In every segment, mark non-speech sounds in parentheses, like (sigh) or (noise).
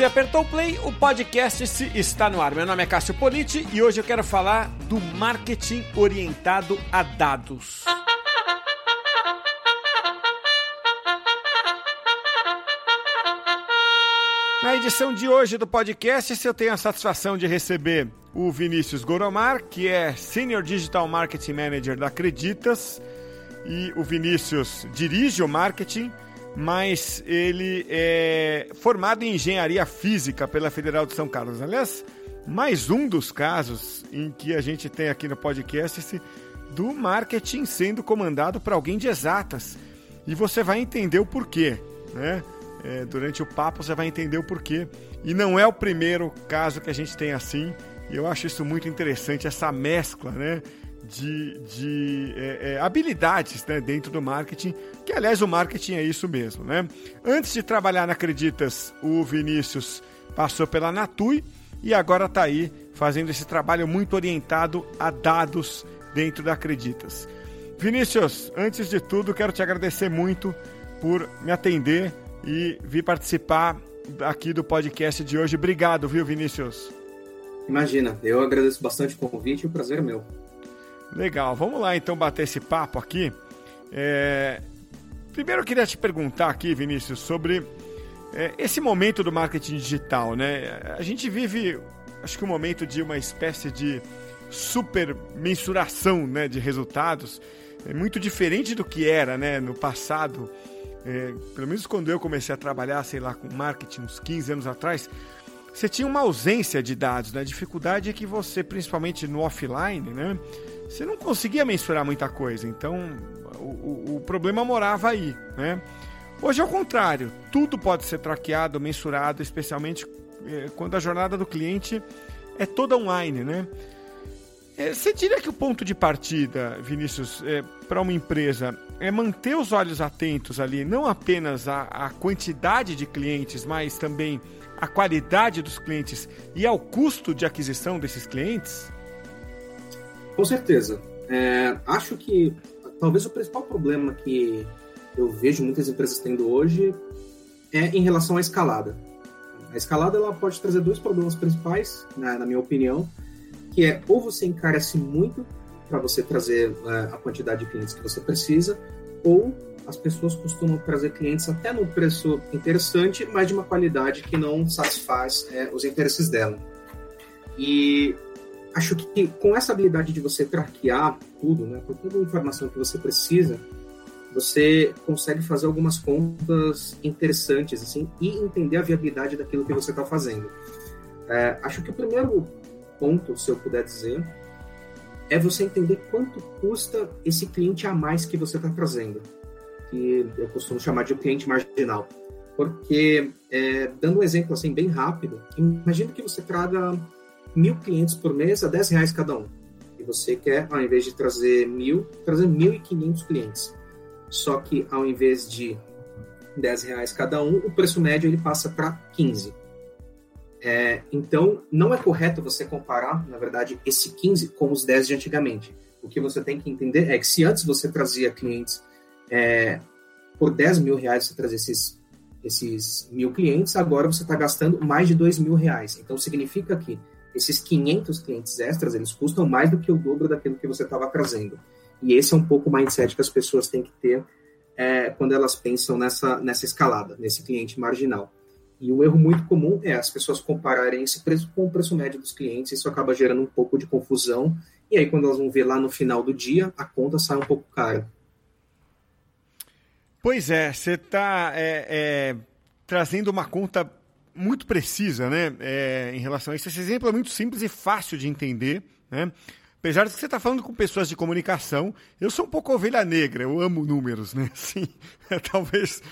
Você apertou o play, o podcast está no ar. Meu nome é Cássio Politi e hoje eu quero falar do marketing orientado a dados. Na edição de hoje do podcast, eu tenho a satisfação de receber o Vinícius Goromar, que é Senior Digital Marketing Manager da Acreditas, e o Vinícius dirige o marketing mas ele é formado em engenharia física pela Federal de São Carlos. Aliás, mais um dos casos em que a gente tem aqui no podcast do marketing sendo comandado por alguém de exatas. E você vai entender o porquê, né? É, durante o papo você vai entender o porquê. E não é o primeiro caso que a gente tem assim. E eu acho isso muito interessante, essa mescla, né? De, de é, é, habilidades né, dentro do marketing, que aliás o marketing é isso mesmo. Né? Antes de trabalhar na Acreditas, o Vinícius passou pela Natui e agora está aí fazendo esse trabalho muito orientado a dados dentro da Acreditas. Vinícius, antes de tudo, quero te agradecer muito por me atender e vir participar aqui do podcast de hoje. Obrigado, viu, Vinícius? Imagina, eu agradeço bastante o convite e o prazer é meu. Legal, vamos lá então bater esse papo aqui. É... Primeiro eu queria te perguntar aqui, Vinícius, sobre é, esse momento do marketing digital, né? A gente vive, acho que um momento de uma espécie de super mensuração né, de resultados, é muito diferente do que era né, no passado. É, pelo menos quando eu comecei a trabalhar, sei lá, com marketing uns 15 anos atrás, você tinha uma ausência de dados, né? A dificuldade é que você, principalmente no offline, né? você não conseguia mensurar muita coisa. Então, o, o, problema morava aí, né? Hoje é o contrário, tudo pode ser traqueado, mensurado, especialmente é, quando a jornada do cliente é toda online, né? É, você diria que o ponto de partida, Vinícius, é, para uma empresa é manter os olhos atentos ali, não apenas a quantidade de clientes, mas também a qualidade dos clientes e ao custo de aquisição desses clientes? Com certeza. É, acho que talvez o principal problema que eu vejo muitas empresas tendo hoje é em relação à escalada. A escalada ela pode trazer dois problemas principais, né, na minha opinião, que é ou você encarece muito para você trazer é, a quantidade de clientes que você precisa, ou as pessoas costumam trazer clientes até num preço interessante, mas de uma qualidade que não satisfaz é, os interesses dela. E acho que com essa habilidade de você traquear tudo, né, com toda a informação que você precisa, você consegue fazer algumas contas interessantes assim e entender a viabilidade daquilo que você está fazendo. É, acho que o primeiro ponto, se eu puder dizer, é você entender quanto custa esse cliente a mais que você está trazendo, que eu costumo chamar de cliente marginal. Porque, é, dando um exemplo assim bem rápido, imagine que você traga mil clientes por mês a 10 reais cada um. E você quer, ao invés de trazer mil, trazer 1.500 clientes. Só que ao invés de 10 reais cada um, o preço médio ele passa para 15. É, então, não é correto você comparar, na verdade, esse 15 com os 10 de antigamente. O que você tem que entender é que se antes você trazia clientes é, por 10 mil reais, você trazia esses, esses mil clientes, agora você está gastando mais de 2 mil reais. Então, significa que esses 500 clientes extras, eles custam mais do que o dobro daquilo que você estava trazendo. E esse é um pouco o mindset que as pessoas têm que ter é, quando elas pensam nessa, nessa escalada, nesse cliente marginal. E um erro muito comum é as pessoas compararem esse preço com o preço médio dos clientes, isso acaba gerando um pouco de confusão, e aí quando elas vão ver lá no final do dia, a conta sai um pouco cara. Pois é, você está é, é, trazendo uma conta muito precisa né, é, em relação a isso. Esse exemplo é muito simples e fácil de entender. Né? Apesar de que você está falando com pessoas de comunicação, eu sou um pouco ovelha negra, eu amo números, né? (laughs) Sim, é, (laughs) talvez,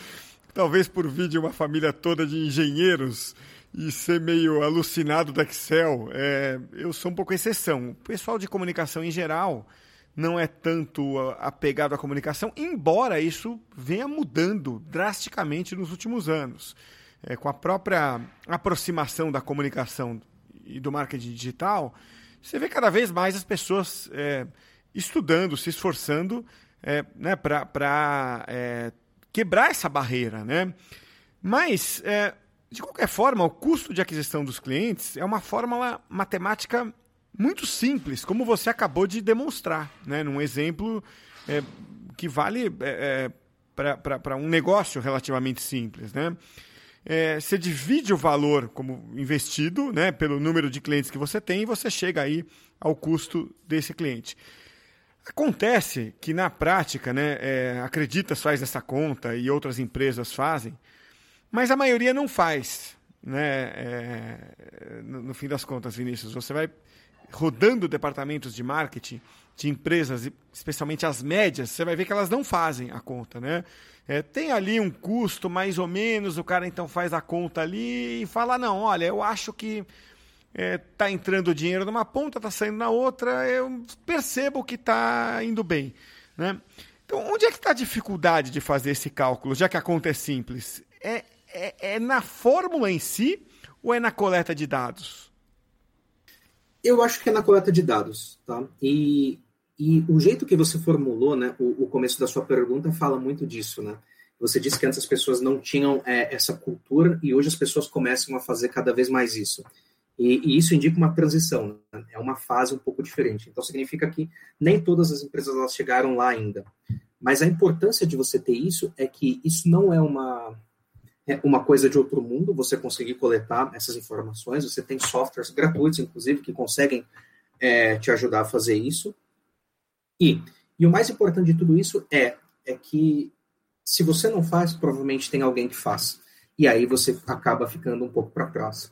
talvez por vir de uma família toda de engenheiros e ser meio alucinado do Excel, é, eu sou um pouco exceção. O pessoal de comunicação em geral não é tanto apegado à comunicação, embora isso venha mudando drasticamente nos últimos anos é, com a própria aproximação da comunicação e do marketing digital, você vê cada vez mais as pessoas é, estudando, se esforçando é, né, para é, quebrar essa barreira. Né? Mas é, de qualquer forma, o custo de aquisição dos clientes é uma fórmula matemática muito simples, como você acabou de demonstrar, né? num exemplo é, que vale é, é para um negócio relativamente simples. Né? É, você divide o valor como investido né, pelo número de clientes que você tem e você chega aí ao custo desse cliente. Acontece que na prática, né, é, Acreditas faz essa conta e outras empresas fazem, mas a maioria não faz. Né? É, no, no, fim das contas, Vinícius, você vai rodando departamentos de marketing de empresas, especialmente as médias, você vai ver que elas não fazem a conta, né? É, tem ali um custo mais ou menos, o cara então faz a conta ali e fala, não, olha, eu acho que está é, tá entrando dinheiro numa ponta, está saindo na outra, eu percebo que está indo bem, né? Então, onde é que está a dificuldade de fazer esse cálculo, já que a conta é simples? É, é, é na fórmula em si ou é na coleta de dados? Eu acho que é na coleta de dados, tá? E, e o jeito que você formulou, né, o, o, começo da sua pergunta fala muito disso, né? Você disse que antes as pessoas não tinham é, essa cultura e hoje as pessoas começam a fazer cada vez mais isso. E, e, isso indica uma transição, né? é uma fase um pouco diferente. Então significa que nem todas as empresas elas chegaram lá ainda. Mas a importância de você ter isso é que isso não é uma é uma coisa de outro mundo você conseguir coletar essas informações. Você tem softwares gratuitos, inclusive, que conseguem é, te ajudar a fazer isso. E, e o mais importante de tudo isso é, é que se você não faz, provavelmente tem alguém que faz. E aí você acaba ficando um pouco para trás.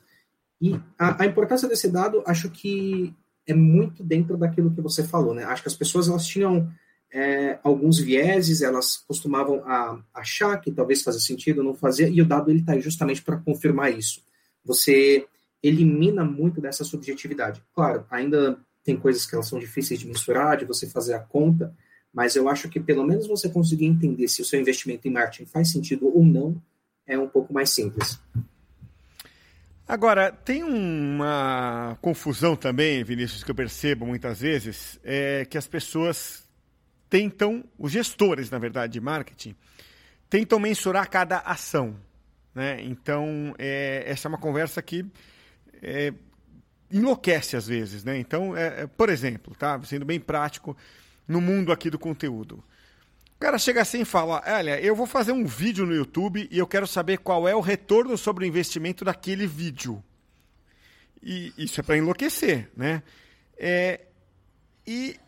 E a, a, importância desse dado, acho que é muito dentro daquilo que você falou, né? Acho que as pessoas elas tinham é, alguns vieses, elas costumavam a, achar que talvez fazia sentido, não fazia, e o dado ele está aí justamente para confirmar isso. Você elimina muito dessa subjetividade. Claro, ainda tem coisas que elas são difíceis de mensurar, de você fazer a conta, mas eu acho que pelo menos você conseguir entender se o seu investimento em marketing faz sentido ou não é um pouco mais simples. Agora, tem uma confusão também, Vinícius, que eu percebo muitas vezes, é que as pessoas tentam, os gestores, na verdade, de marketing, tentam mensurar cada ação. Né? Então, é, essa é uma conversa que é, enlouquece às vezes. Né? Então, é, é, por exemplo, tá? sendo bem prático, no mundo aqui do conteúdo. O cara chega assim e fala: Olha, eu vou fazer um vídeo no YouTube e eu quero saber qual é o retorno sobre o investimento daquele vídeo. E isso é para enlouquecer, né? É, e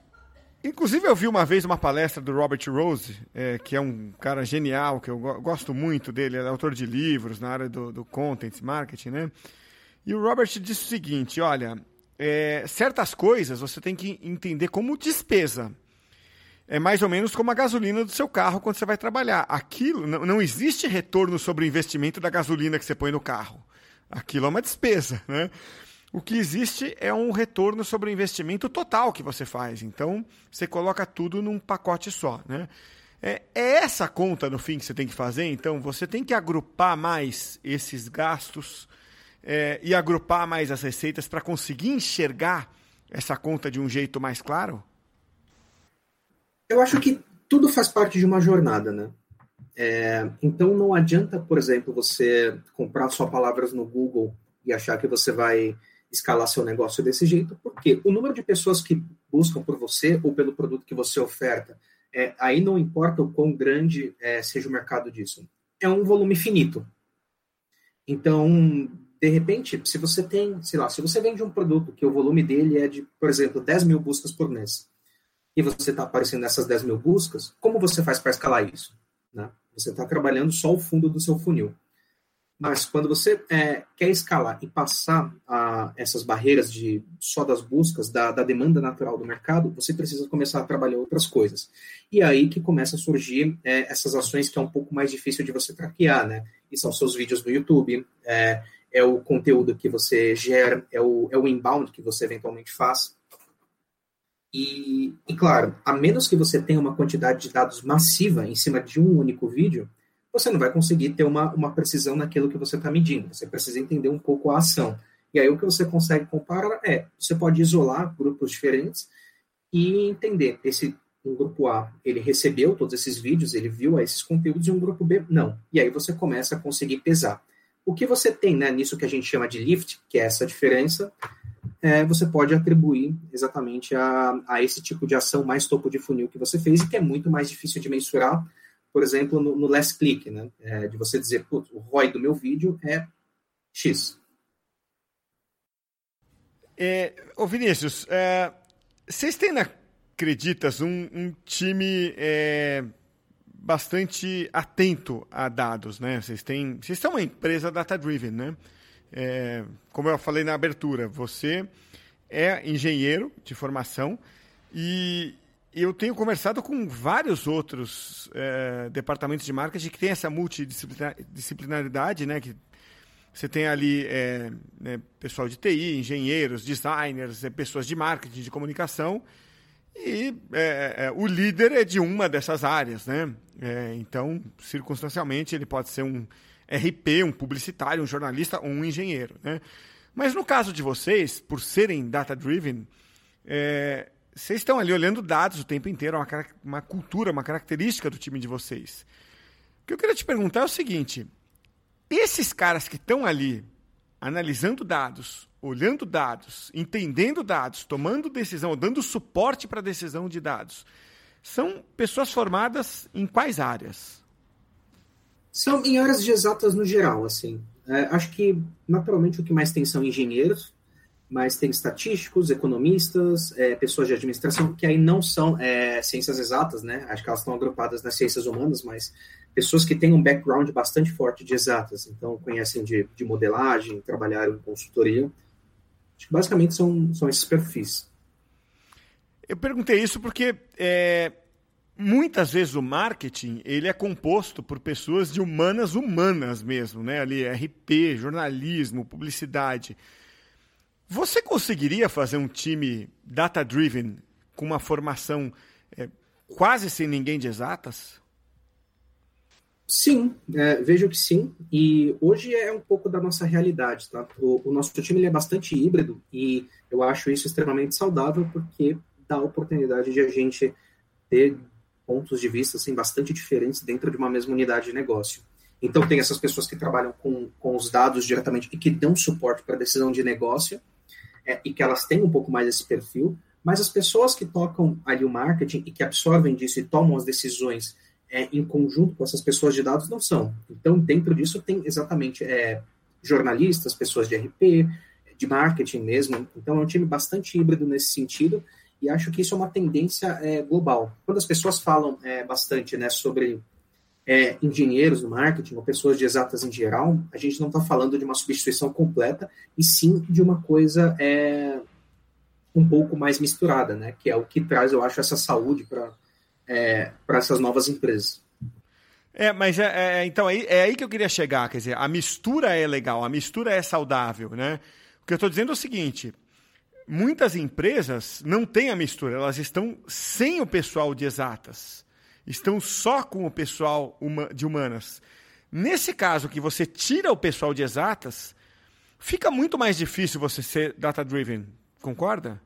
Inclusive, eu vi uma vez uma palestra do Robert Rose, é, que é um cara genial, que eu gosto muito dele, é autor de livros na área do, do content marketing, né? E o Robert disse o seguinte: olha, é, certas coisas você tem que entender como despesa. É mais ou menos como a gasolina do seu carro quando você vai trabalhar. Aquilo não, não existe retorno sobre o investimento da gasolina que você põe no carro. Aquilo é uma despesa, né? O que existe é um retorno sobre o investimento total que você faz. Então, você coloca tudo num pacote só. Né? É, é essa conta, no fim, que você tem que fazer. Então, você tem que agrupar mais esses gastos é, e agrupar mais as receitas para conseguir enxergar essa conta de um jeito mais claro? Eu acho que tudo faz parte de uma jornada, né? É, então não adianta, por exemplo, você comprar só palavras no Google e achar que você vai escalar seu negócio desse jeito, porque o número de pessoas que buscam por você ou pelo produto que você oferta, é, aí não importa o quão grande é, seja o mercado disso, é um volume finito. Então, de repente, se você tem, sei lá, se você vende um produto que o volume dele é de, por exemplo, 10 mil buscas por mês, e você está aparecendo nessas 10 mil buscas, como você faz para escalar isso? Né? Você está trabalhando só o fundo do seu funil. Mas quando você é, quer escalar e passar a, essas barreiras de só das buscas, da, da, demanda natural do mercado, você precisa começar a trabalhar outras coisas. E aí que começa a surgir é, essas ações que é um pouco mais difícil de você traquear, né? E são seus vídeos no YouTube, é, é o conteúdo que você gera, é o, é o inbound que você eventualmente faz. E, e, claro, a menos que você tenha uma quantidade de dados massiva em cima de um único vídeo, você não vai conseguir ter uma, uma precisão naquilo que você está medindo. Você precisa entender um pouco a ação. E aí o que você consegue comparar é, você pode isolar grupos diferentes e entender esse um grupo A, ele recebeu todos esses vídeos, ele viu esses conteúdos e um grupo B não. E aí você começa a conseguir pesar. O que você tem né, nisso que a gente chama de lift, que é essa diferença, é, você pode atribuir exatamente a, a esse tipo de ação mais topo de funil que você fez e que é muito mais difícil de mensurar, por exemplo, no, no last click, né? É, de você dizer, o ROI do meu vídeo é X. É, ô Vinícius, é, vocês têm na Creditas um, um time é, bastante atento a dados, né? Vocês têm, vocês são uma empresa data-driven, né? É, como eu falei na abertura, você é engenheiro de formação e eu tenho conversado com vários outros é, departamentos de marketing que têm essa multidisciplinaridade, né? Que você tem ali é, né, pessoal de TI, engenheiros, designers, é, pessoas de marketing, de comunicação e é, é, o líder é de uma dessas áreas, né? É, então, circunstancialmente, ele pode ser um RP, um publicitário, um jornalista ou um engenheiro. Né? Mas no caso de vocês, por serem data-driven, é, vocês estão ali olhando dados o tempo inteiro, é uma, uma cultura, uma característica do time de vocês. O que eu queria te perguntar é o seguinte: esses caras que estão ali analisando dados, olhando dados, entendendo dados, tomando decisão, dando suporte para a decisão de dados, são pessoas formadas em quais áreas? São em áreas de exatas no geral, assim. É, acho que, naturalmente, o que mais tem são engenheiros, mas tem estatísticos, economistas, é, pessoas de administração, que aí não são é, ciências exatas, né? Acho que elas estão agrupadas nas ciências humanas, mas pessoas que têm um background bastante forte de exatas, então conhecem de, de modelagem, trabalharam em consultoria. Acho que basicamente são, são esses perfis. Eu perguntei isso porque é, muitas vezes o marketing ele é composto por pessoas de humanas humanas mesmo, né? Ali RP, jornalismo, publicidade. Você conseguiria fazer um time data driven com uma formação é, quase sem ninguém de exatas? Sim, é, vejo que sim. E hoje é um pouco da nossa realidade, tá? O, o nosso time é bastante híbrido e eu acho isso extremamente saudável porque dá a oportunidade de a gente ter pontos de vista assim, bastante diferentes dentro de uma mesma unidade de negócio. Então, tem essas pessoas que trabalham com, com os dados diretamente e que dão suporte para a decisão de negócio é, e que elas têm um pouco mais esse perfil, mas as pessoas que tocam ali o marketing e que absorvem disso e tomam as decisões é, em conjunto com essas pessoas de dados não são. Então, dentro disso, tem exatamente é, jornalistas, pessoas de RP, de marketing mesmo. Então, é um time bastante híbrido nesse sentido e acho que isso é uma tendência é, global. Quando as pessoas falam é, bastante né, sobre é, engenheiros no marketing, ou pessoas de exatas em geral, a gente não está falando de uma substituição completa, e sim de uma coisa é, um pouco mais misturada, né, que é o que traz, eu acho, essa saúde para é, essas novas empresas. É, mas é, é, então é, é aí que eu queria chegar, quer dizer, a mistura é legal, a mistura é saudável, né? O que eu estou dizendo é o seguinte: muitas empresas não têm a mistura, elas estão sem o pessoal de exatas, estão só com o pessoal de humanas. Nesse caso que você tira o pessoal de exatas, fica muito mais difícil você ser data-driven, concorda?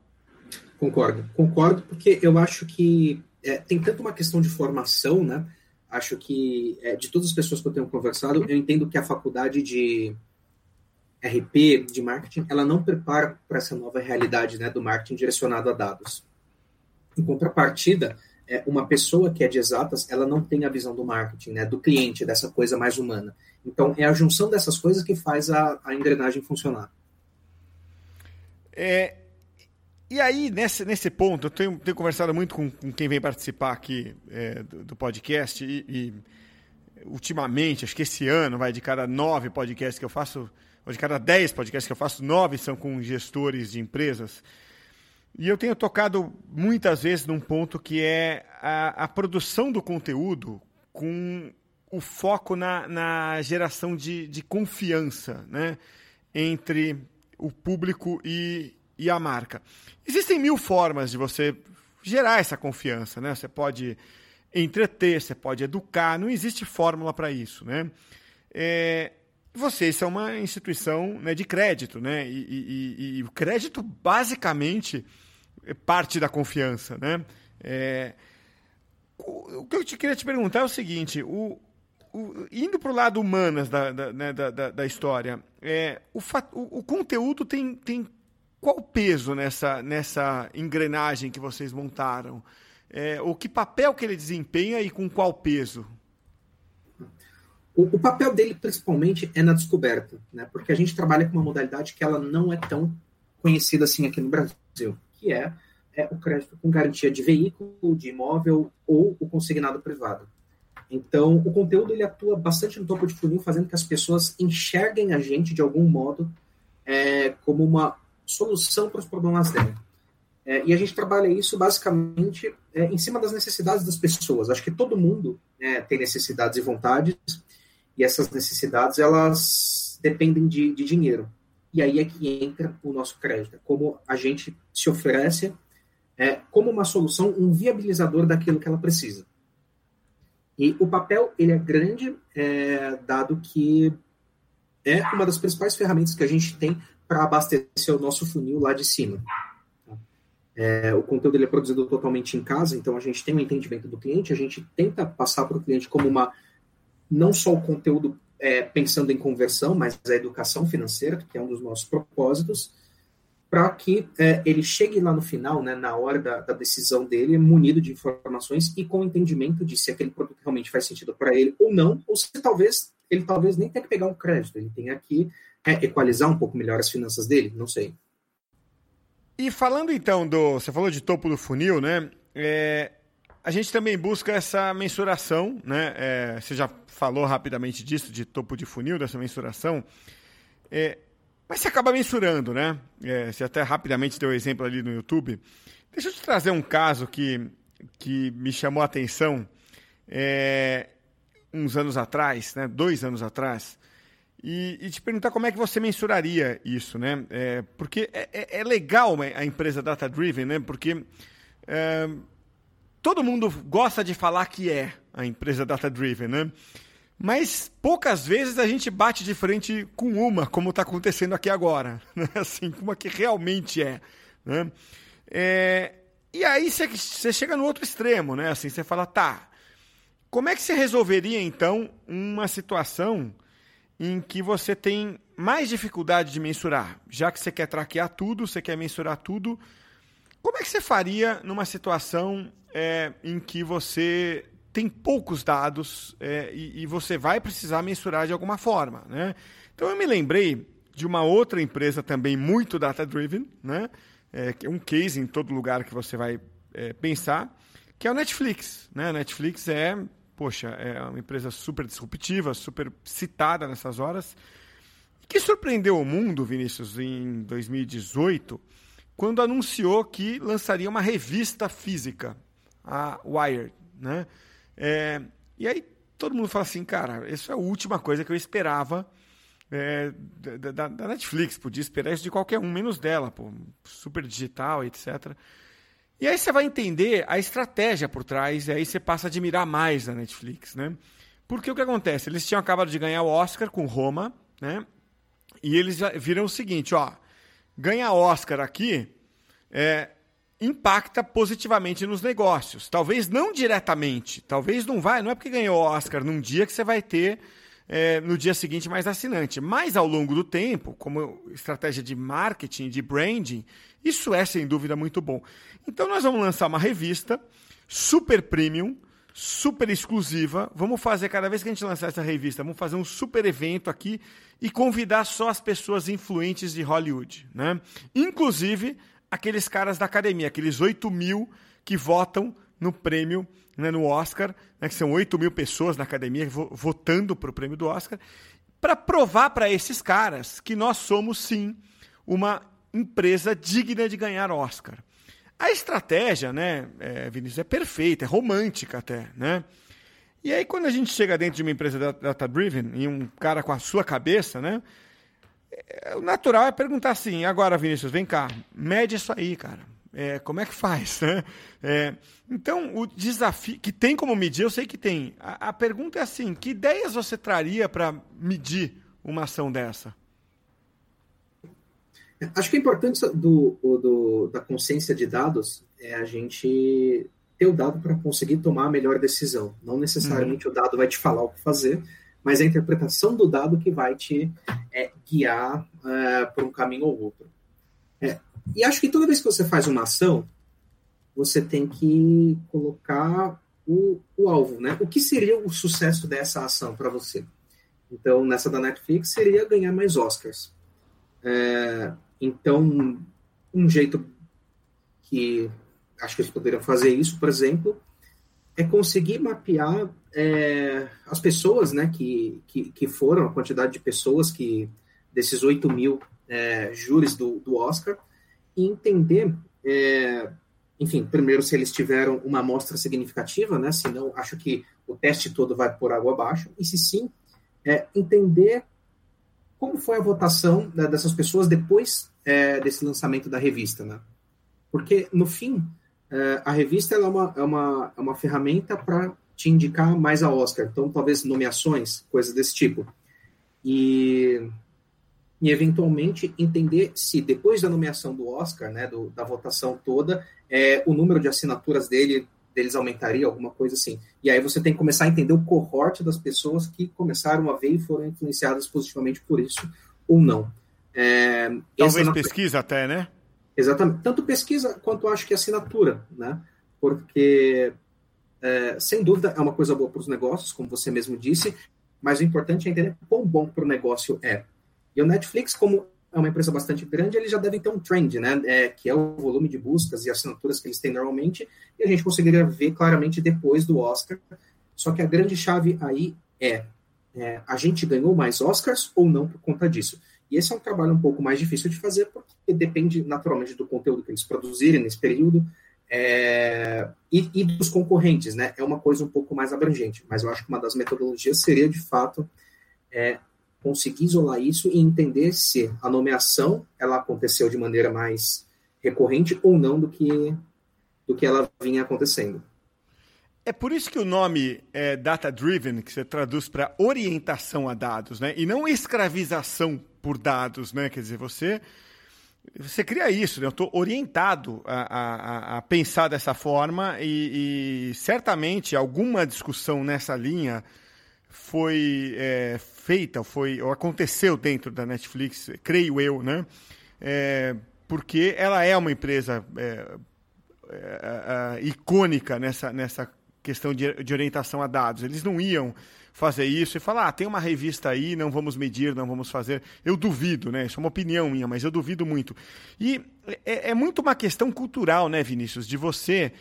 Concordo, concordo, porque eu acho que é, tem tanto uma questão de formação, né? Acho que é, de todas as pessoas que eu tenho conversado, eu entendo que a faculdade de RP, de marketing, ela não prepara para essa nova realidade né, do marketing direcionado a dados. Em contrapartida, é, uma pessoa que é de exatas, ela não tem a visão do marketing, né, do cliente, dessa coisa mais humana. Então, é a junção dessas coisas que faz a, a engrenagem funcionar. É, e aí, nesse, nesse ponto, eu tenho, tenho conversado muito com, com, quem vem participar aqui é, do, do, podcast e, e, ultimamente, acho que esse ano, vai de cada nove podcasts que eu faço, de cada 10 podcasts que eu faço, 9 são com gestores de empresas. E eu tenho tocado muitas vezes num ponto que é a, a produção do conteúdo com o foco na, na geração de, de confiança né, entre o público e, e a marca. Existem mil formas de você gerar essa confiança. Né? Você pode entreter, você pode educar, não existe fórmula para isso. Né? É, vocês são uma instituição né, de crédito, né? E, e, e, o crédito basicamente é parte da confiança, né? É, o, que eu te queria te perguntar é o seguinte: o, o, indo para o lado humanas da, da, né, da, da, história, é, o, o, o, conteúdo tem, tem qual peso nessa, nessa engrenagem que vocês montaram? É, o que papel que ele desempenha e com qual peso? O, o, papel dele, principalmente, é na descoberta, né? porque a gente trabalha com uma modalidade que ela não é tão conhecida assim aqui no Brasil, que é, é o crédito com garantia de veículo, de imóvel ou o consignado privado. Então, o conteúdo ele atua bastante no topo de funil, fazendo que as pessoas enxerguem a gente de algum modo é, como uma solução para os problemas dela. É, e a gente trabalha isso basicamente é, em cima das necessidades das pessoas. Acho que todo mundo né, tem necessidades e vontades, e essas necessidades elas dependem de, de dinheiro. E aí é que entra o nosso crédito, como a gente se oferece é, como uma solução, um viabilizador daquilo que ela precisa. E o papel ele é grande, é, dado que é uma das principais ferramentas que a gente tem para abastecer o nosso funil lá de cima. É, o conteúdo ele é produzido totalmente em casa, então a gente tem um entendimento do cliente, a gente tenta passar para o cliente como uma não só o conteúdo é, pensando em conversão, mas a educação financeira, que é um dos nossos propósitos, para que é, ele chegue lá no final, né, na hora da, da, decisão dele, munido de informações e com entendimento de se aquele produto realmente faz sentido para ele ou não, ou se talvez ele talvez nem tenha que pegar um crédito, ele tenha que é, equalizar um pouco melhor as finanças dele, não sei. E falando então do. Você falou de topo do funil, né? É, a gente também busca essa mensuração, né? É, você já falou rapidamente disso, de topo de funil, dessa mensuração. É, mas você acaba mensurando, né? É, você até rapidamente deu exemplo ali no YouTube. Deixa eu te trazer um caso que, que me chamou a atenção é, uns anos atrás, né? Dois anos atrás e, e, te perguntar como é que você mensuraria isso, né? É, porque é, é, é legal a empresa data driven, né? Porque é, todo mundo gosta de falar que é a empresa data driven, né? Mas poucas vezes a gente bate de frente com uma, como está acontecendo aqui agora, (laughs) né? assim, é que realmente é, né? É, e aí você chega no outro extremo, né? Assim, você fala, tá, como é que você resolveria então uma situação em que você tem mais dificuldade de mensurar, já que você quer traquear tudo, você quer mensurar tudo. Como é que você faria numa situação é, em que você tem poucos dados é, e, e, você vai precisar mensurar de alguma forma? Né? Então eu me lembrei de uma outra empresa também muito data-driven, né? É, um case em todo lugar que você vai é, pensar, que é o Netflix. Né? A Netflix é poxa, é uma empresa super disruptiva, super citada nessas horas, que surpreendeu o mundo, Vinícius, em 2018, quando anunciou que lançaria uma revista física, a Wired, né? É, e aí todo mundo fala assim, cara, isso é a última coisa que eu esperava é, da, da, Netflix, podia esperar isso de qualquer um, menos dela, pô, super digital, etc. E aí você vai entender a estratégia por trás, e aí você passa a admirar mais a Netflix, né? Porque o que acontece? Eles tinham acabado de ganhar o Oscar com Roma, né? E eles viram o seguinte, ó, ganhar Oscar aqui é, impacta positivamente nos negócios. Talvez não diretamente, talvez não vai, não é porque ganhou Oscar num dia que você vai ter é, no dia seguinte mais assinante. Mas ao longo do tempo, como estratégia de marketing, de branding, isso é sem dúvida muito bom. Então nós vamos lançar uma revista super premium, super exclusiva. Vamos fazer, cada vez que a gente lançar essa revista, vamos fazer um super evento aqui e convidar só as pessoas influentes de Hollywood. Né? Inclusive aqueles caras da academia, aqueles 8 mil que votam no prêmio, né, no Oscar, né, que são 8 mil pessoas na academia votando para o prêmio do Oscar, para provar para esses caras que nós somos sim uma empresa digna de ganhar Oscar. A estratégia, né, é, Vinícius, é perfeita, é romântica até, né? E aí, quando a gente chega dentro de uma empresa data-driven e um cara com a sua cabeça, né? É, o natural é perguntar assim, agora, Vinícius, vem cá, mede isso aí, cara. É, como é que faz? (laughs) Né? É, então, o desafio que tem como medir, eu sei que tem. A, a pergunta é assim: que ideias você traria para medir uma ação dessa? Acho que a importância do, do, da consciência de dados é a gente ter o dado para conseguir tomar a melhor decisão. Não necessariamente uhum. o dado vai te falar o que fazer, mas a interpretação do dado que vai te é, guiar é, por um caminho ou outro. É, e acho que toda vez que você faz uma ação, você tem que colocar o, o alvo, né? O que seria o sucesso dessa ação para você? Então, nessa da Netflix, seria ganhar mais Oscars. É, então, um jeito que acho que eles poderiam fazer isso, por exemplo, é conseguir mapear é, as pessoas né, que, que, que, foram, a quantidade de pessoas que desses 8 mil é, júris do, do Oscar, e entender, é, enfim, primeiro se eles tiveram uma amostra significativa, né, senão acho que o teste todo vai por água abaixo, e se sim, é, entender como foi a votação né, dessas pessoas depois é, desse lançamento da revista, né? Porque, no fim, é, a revista é, uma, é, uma, é uma ferramenta para te indicar mais a Oscar. Então, talvez nomeações, coisas desse tipo. E, e eventualmente, entender se depois da nomeação do Oscar, né, do, da votação toda, é, o número de assinaturas dele deles aumentaria, alguma coisa assim. E aí você tem que começar a entender o cohorte das pessoas que começaram a ver e foram influenciadas positivamente por isso ou não. É, Talvez pesquisa até, né? Exatamente. Tanto pesquisa quanto acho que assinatura, né? Porque, é, sem dúvida, é uma coisa boa para os negócios, como você mesmo disse, mas o importante é entender quão bom para o negócio é. E o Netflix, como é uma empresa bastante grande, eles já devem ter um trend, né? É, que é o volume de buscas e assinaturas que eles têm normalmente, e a gente conseguiria ver claramente depois do Oscar. Só que a grande chave aí é, é a gente ganhou mais Oscars ou não por conta disso. E esse é um trabalho um pouco mais difícil de fazer, porque depende naturalmente do conteúdo que eles produzirem nesse período é, e, e, dos concorrentes, né? É uma coisa um pouco mais abrangente, mas eu acho que uma das metodologias seria, de fato, é, conseguir isolar isso e entender se a nomeação ela aconteceu de maneira mais recorrente ou não do que do que ela vinha acontecendo. É por isso que o nome é data driven, que você traduz para orientação a dados, né? E não escravização por dados, né? Quer dizer, você você cria isso, né? Eu estou orientado a, a, a, pensar dessa forma e, e, certamente alguma discussão nessa linha foi é, feita, foi ou aconteceu dentro da Netflix, creio eu, né? É, porque ela é uma empresa é, é, é, icônica nessa, nessa questão de, de, orientação a dados. Eles não iam fazer isso e falar, ah, tem uma revista aí, não vamos medir, não vamos fazer. Eu duvido, né? Isso é uma opinião minha, mas eu duvido muito. E é, é muito uma questão cultural, né, Vinícius, de você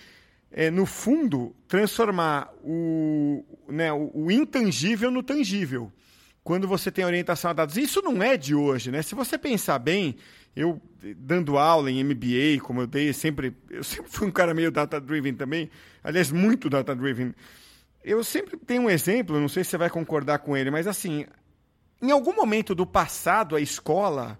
é, no fundo, transformar o, né, o, o, intangível no tangível. Quando você tem orientação a dados. Isso não é de hoje, né? Se você pensar bem, eu dando aula em MBA, como eu dei, sempre, (laughs) eu sempre fui um cara meio data-driven também, aliás, muito data-driven. Eu sempre tenho um exemplo, não sei se você vai concordar com ele, mas assim, em algum momento do passado, a escola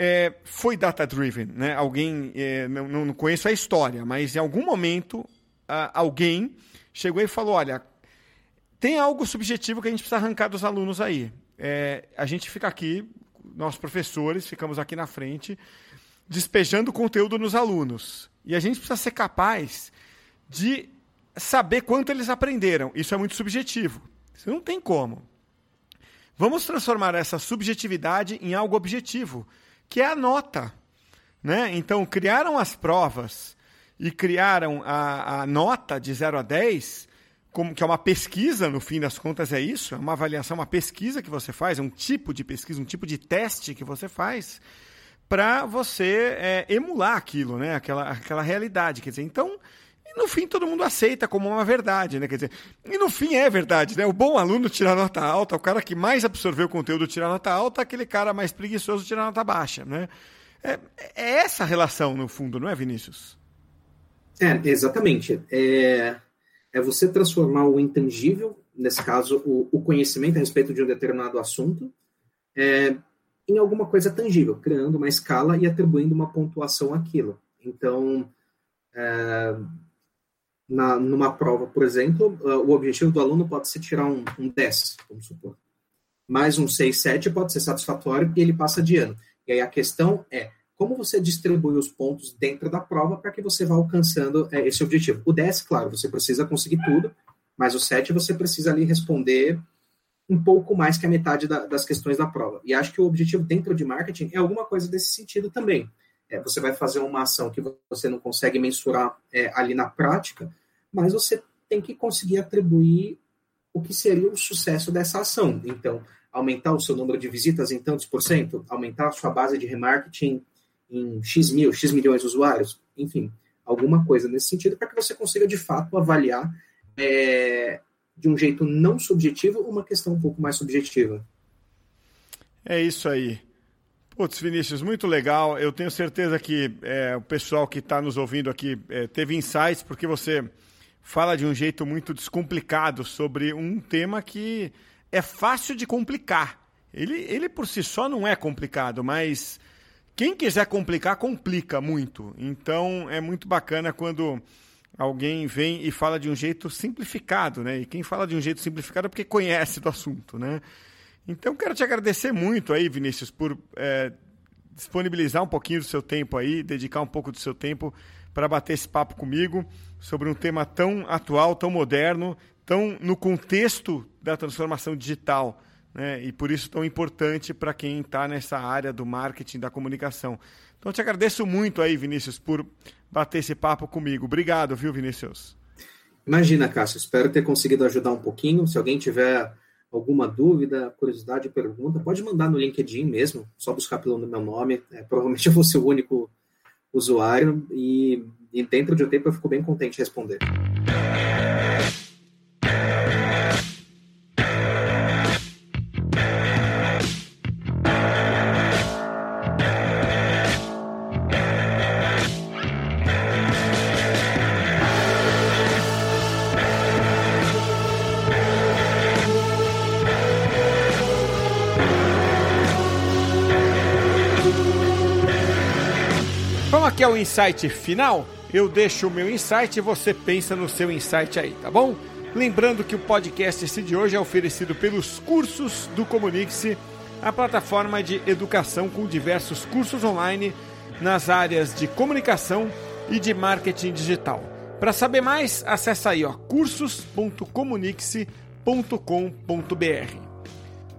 é, foi data-driven. Né? Alguém, é, não, não conheço a história, mas em algum momento alguém chegou e falou: olha, tem algo subjetivo que a gente precisa arrancar dos alunos aí. É, a gente fica aqui, nós professores, ficamos aqui na frente, despejando conteúdo nos alunos. E a gente precisa ser capaz de saber quanto eles aprenderam. Isso é muito subjetivo. Isso não tem como. Vamos transformar essa subjetividade em algo objetivo que é a nota. Né? Então, criaram as provas e criaram a, a nota de 0 a 10, como, que é uma pesquisa, no fim das contas é isso, é uma avaliação, uma pesquisa que você faz, é um tipo de pesquisa, um tipo de teste que você faz para você é, emular aquilo, né? aquela, aquela realidade. Quer dizer, então, no fim todo mundo aceita como uma verdade, né? Quer dizer, e no fim é verdade, né? O bom aluno tira nota alta, o cara que mais absorveu o conteúdo tira nota alta, aquele cara mais preguiçoso tira nota baixa, né? É, é essa relação, no fundo, não é, Vinícius? É, exatamente. É, é você transformar o intangível, nesse caso, o, o conhecimento a respeito de um determinado assunto, é, em alguma coisa tangível, criando uma escala e atribuindo uma pontuação àquilo. Então, é, na, numa prova, por exemplo, uh, o objetivo do aluno pode ser tirar um, um 10, vamos supor. Mais um 6, 7 pode ser satisfatório e ele passa de ano. E aí a questão é como você distribui os pontos dentro da prova para que você vá alcançando é, esse objetivo. O 10, claro, você precisa conseguir tudo, mas o 7 você precisa ali responder um pouco mais que a metade da, das questões da prova. E acho que o objetivo dentro de marketing é alguma coisa desse sentido também. É, você vai fazer uma ação que você não consegue mensurar é, ali na prática, mas você tem que conseguir atribuir o que seria o sucesso dessa ação. Então, aumentar o seu número de visitas em tantos por cento, aumentar a sua base de remarketing em X mil, X milhões de usuários, enfim, alguma coisa nesse sentido, para que você consiga de fato avaliar é, de um jeito não subjetivo uma questão um pouco mais subjetiva. É isso aí. Putz, Vinícius, muito legal. Eu tenho certeza que é, o pessoal que está nos ouvindo aqui é, teve insights, porque você fala de um jeito muito descomplicado sobre um tema que é fácil de complicar. Ele, ele por si só não é complicado, mas quem quiser complicar, complica muito. Então é muito bacana quando alguém vem e fala de um jeito simplificado, né? E quem fala de um jeito simplificado é porque conhece do assunto, né? Então quero te agradecer muito aí, Vinícius, por é, disponibilizar um pouquinho do seu tempo aí, dedicar um pouco do seu tempo para bater esse papo comigo sobre um tema tão atual, tão moderno, tão no contexto da transformação digital né? e por isso tão importante para quem está nessa área do marketing, da comunicação. Então, te agradeço muito aí, Vinícius, por bater esse papo comigo. Obrigado, viu, Vinícius? Imagina, Cássio, espero ter conseguido ajudar um pouquinho. Se alguém tiver alguma dúvida, curiosidade, pergunta, pode mandar no LinkedIn mesmo, só buscar pelo meu nome. É, provavelmente eu vou ser o único usuário e, e dentro de um tempo eu fico bem contente de responder. Insight final? Eu deixo o meu insight e você pensa no seu insight aí, tá bom? Lembrando que o podcast esse de hoje é oferecido pelos cursos do Comunique-se, a plataforma de educação com diversos cursos online nas áreas de comunicação e de marketing digital. Para saber mais, acessa aí cursos.comunique-se.com.br.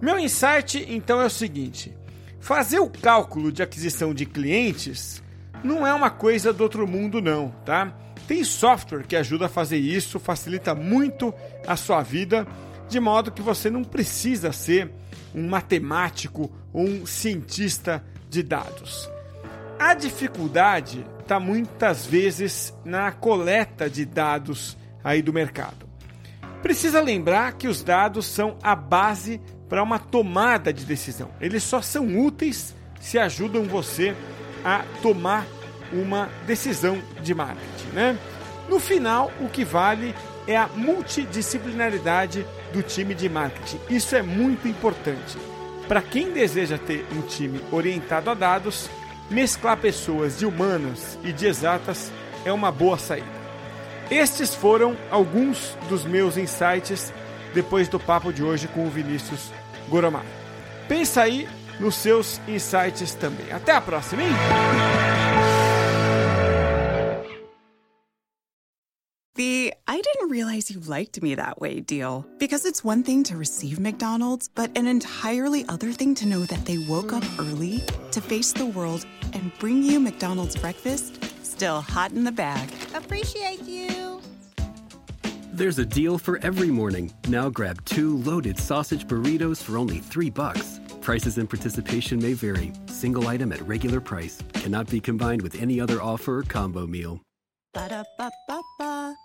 Meu insight então é o seguinte: fazer o cálculo de aquisição de clientes não é uma coisa do outro mundo, não, tá? Tem software que ajuda a fazer isso, facilita muito a sua vida, de modo que você não precisa ser um matemático ou um cientista de dados. A dificuldade está muitas vezes na coleta de dados aí do mercado. Precisa lembrar que os dados são a base para uma tomada de decisão. Eles só são úteis se ajudam você a tomar uma decisão de marketing. Né? No final, o que vale é a multidisciplinaridade do time de marketing. Isso é muito importante. Para quem deseja ter um time orientado a dados, mesclar pessoas de humanas e de exatas é uma boa saída. Estes foram alguns dos meus insights depois do papo de hoje com o Vinícius Goromar. Pensa aí nos seus insights também. Até a próxima, hein? The I didn't realize you liked me that way deal. Because it's one thing to receive McDonald's, but an entirely other thing to know that they woke up early to face the world and bring you McDonald's breakfast still hot in the bag. Appreciate you. There's a deal for every morning. Now grab two loaded sausage burritos for only three bucks. Prices and participation may vary. Single item at regular price cannot be combined with any other offer or combo meal. Ba-da-ba-ba